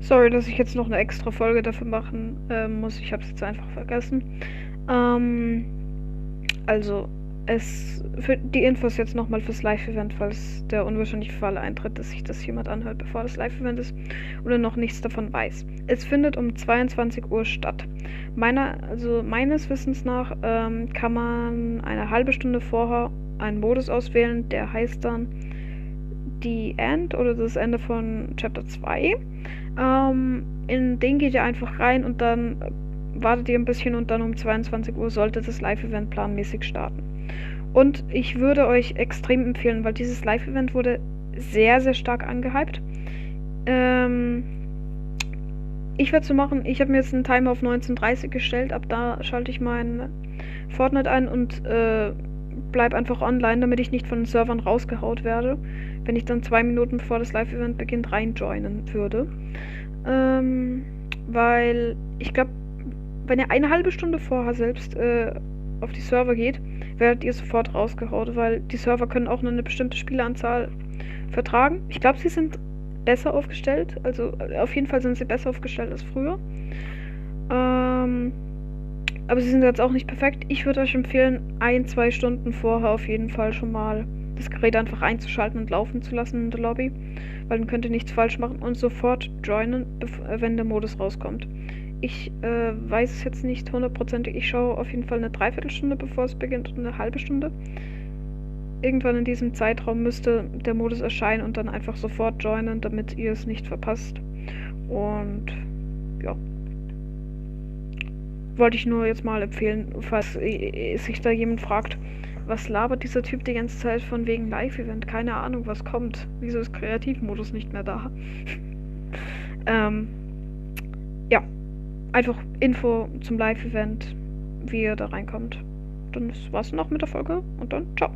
Sorry, dass ich jetzt noch eine extra Folge dafür machen äh, muss. Ich habe es jetzt einfach vergessen. Ähm, also, es für die Infos jetzt nochmal fürs Live-Event, falls der unwahrscheinliche Fall eintritt, dass sich das jemand anhört, bevor das Live-Event ist oder noch nichts davon weiß. Es findet um 22 Uhr statt. Meiner, also meines Wissens nach ähm, kann man eine halbe Stunde vorher einen Modus auswählen, der heißt dann die End oder das Ende von Chapter 2. Ähm, in den geht ihr einfach rein und dann wartet ihr ein bisschen und dann um 22 Uhr sollte das Live-Event planmäßig starten. Und ich würde euch extrem empfehlen, weil dieses Live-Event wurde sehr, sehr stark angehypt. Ähm, ich werde so machen, ich habe mir jetzt einen Timer auf 19.30 gestellt, ab da schalte ich meinen Fortnite ein und äh, bleib einfach online, damit ich nicht von den Servern rausgehaut werde, wenn ich dann zwei Minuten bevor das Live-Event beginnt reinjoinen würde. Ähm, weil ich glaube, wenn ihr eine halbe Stunde vorher selbst äh, auf die Server geht, werdet ihr sofort rausgehaut, weil die Server können auch nur eine bestimmte Spieleranzahl vertragen. Ich glaube, sie sind besser aufgestellt, also äh, auf jeden Fall sind sie besser aufgestellt als früher. Ähm, aber sie sind jetzt auch nicht perfekt. Ich würde euch empfehlen, ein, zwei Stunden vorher auf jeden Fall schon mal das Gerät einfach einzuschalten und laufen zu lassen in der Lobby, weil dann könnt ihr nichts falsch machen und sofort joinen, äh, wenn der Modus rauskommt. Ich äh, weiß es jetzt nicht hundertprozentig. Ich schaue auf jeden Fall eine Dreiviertelstunde, bevor es beginnt und eine halbe Stunde. Irgendwann in diesem Zeitraum müsste der Modus erscheinen und dann einfach sofort joinen, damit ihr es nicht verpasst. Und ja. Wollte ich nur jetzt mal empfehlen, falls sich da jemand fragt, was labert dieser Typ die ganze Zeit von wegen Live-Event? Keine Ahnung, was kommt. Wieso ist Kreativmodus nicht mehr da? ähm, ja einfach Info zum Live-Event, wie ihr da reinkommt. Dann war's noch mit der Folge und dann ciao.